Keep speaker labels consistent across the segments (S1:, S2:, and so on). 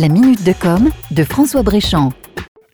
S1: La minute de com de François Bréchamp.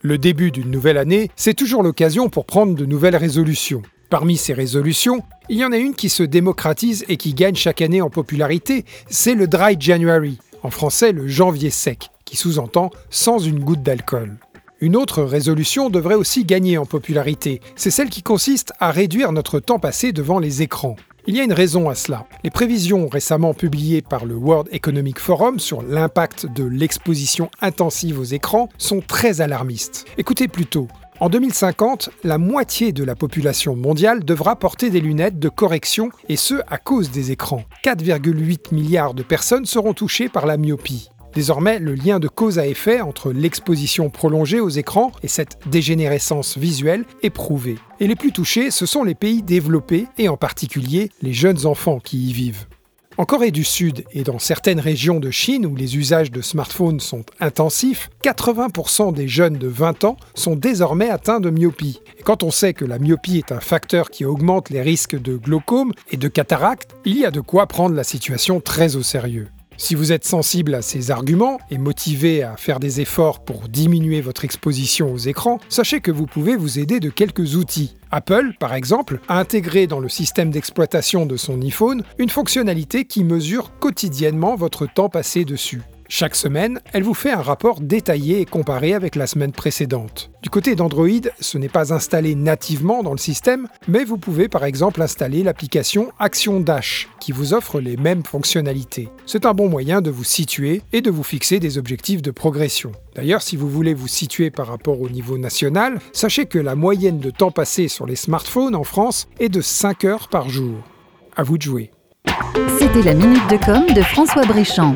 S2: Le début d'une nouvelle année, c'est toujours l'occasion pour prendre de nouvelles résolutions. Parmi ces résolutions, il y en a une qui se démocratise et qui gagne chaque année en popularité, c'est le Dry January, en français le janvier sec, qui sous-entend sans une goutte d'alcool. Une autre résolution devrait aussi gagner en popularité, c'est celle qui consiste à réduire notre temps passé devant les écrans. Il y a une raison à cela. Les prévisions récemment publiées par le World Economic Forum sur l'impact de l'exposition intensive aux écrans sont très alarmistes. Écoutez plutôt, en 2050, la moitié de la population mondiale devra porter des lunettes de correction, et ce à cause des écrans. 4,8 milliards de personnes seront touchées par la myopie. Désormais, le lien de cause à effet entre l'exposition prolongée aux écrans et cette dégénérescence visuelle est prouvé. Et les plus touchés, ce sont les pays développés, et en particulier les jeunes enfants qui y vivent. En Corée du Sud et dans certaines régions de Chine où les usages de smartphones sont intensifs, 80% des jeunes de 20 ans sont désormais atteints de myopie. Et quand on sait que la myopie est un facteur qui augmente les risques de glaucome et de cataracte, il y a de quoi prendre la situation très au sérieux. Si vous êtes sensible à ces arguments et motivé à faire des efforts pour diminuer votre exposition aux écrans, sachez que vous pouvez vous aider de quelques outils. Apple, par exemple, a intégré dans le système d'exploitation de son iPhone une fonctionnalité qui mesure quotidiennement votre temps passé dessus. Chaque semaine, elle vous fait un rapport détaillé et comparé avec la semaine précédente. Du côté d'Android, ce n'est pas installé nativement dans le système, mais vous pouvez par exemple installer l'application Action Dash, qui vous offre les mêmes fonctionnalités. C'est un bon moyen de vous situer et de vous fixer des objectifs de progression. D'ailleurs, si vous voulez vous situer par rapport au niveau national, sachez que la moyenne de temps passé sur les smartphones en France est de 5 heures par jour. À vous de jouer.
S1: C'était la minute de com de François Bréchamp.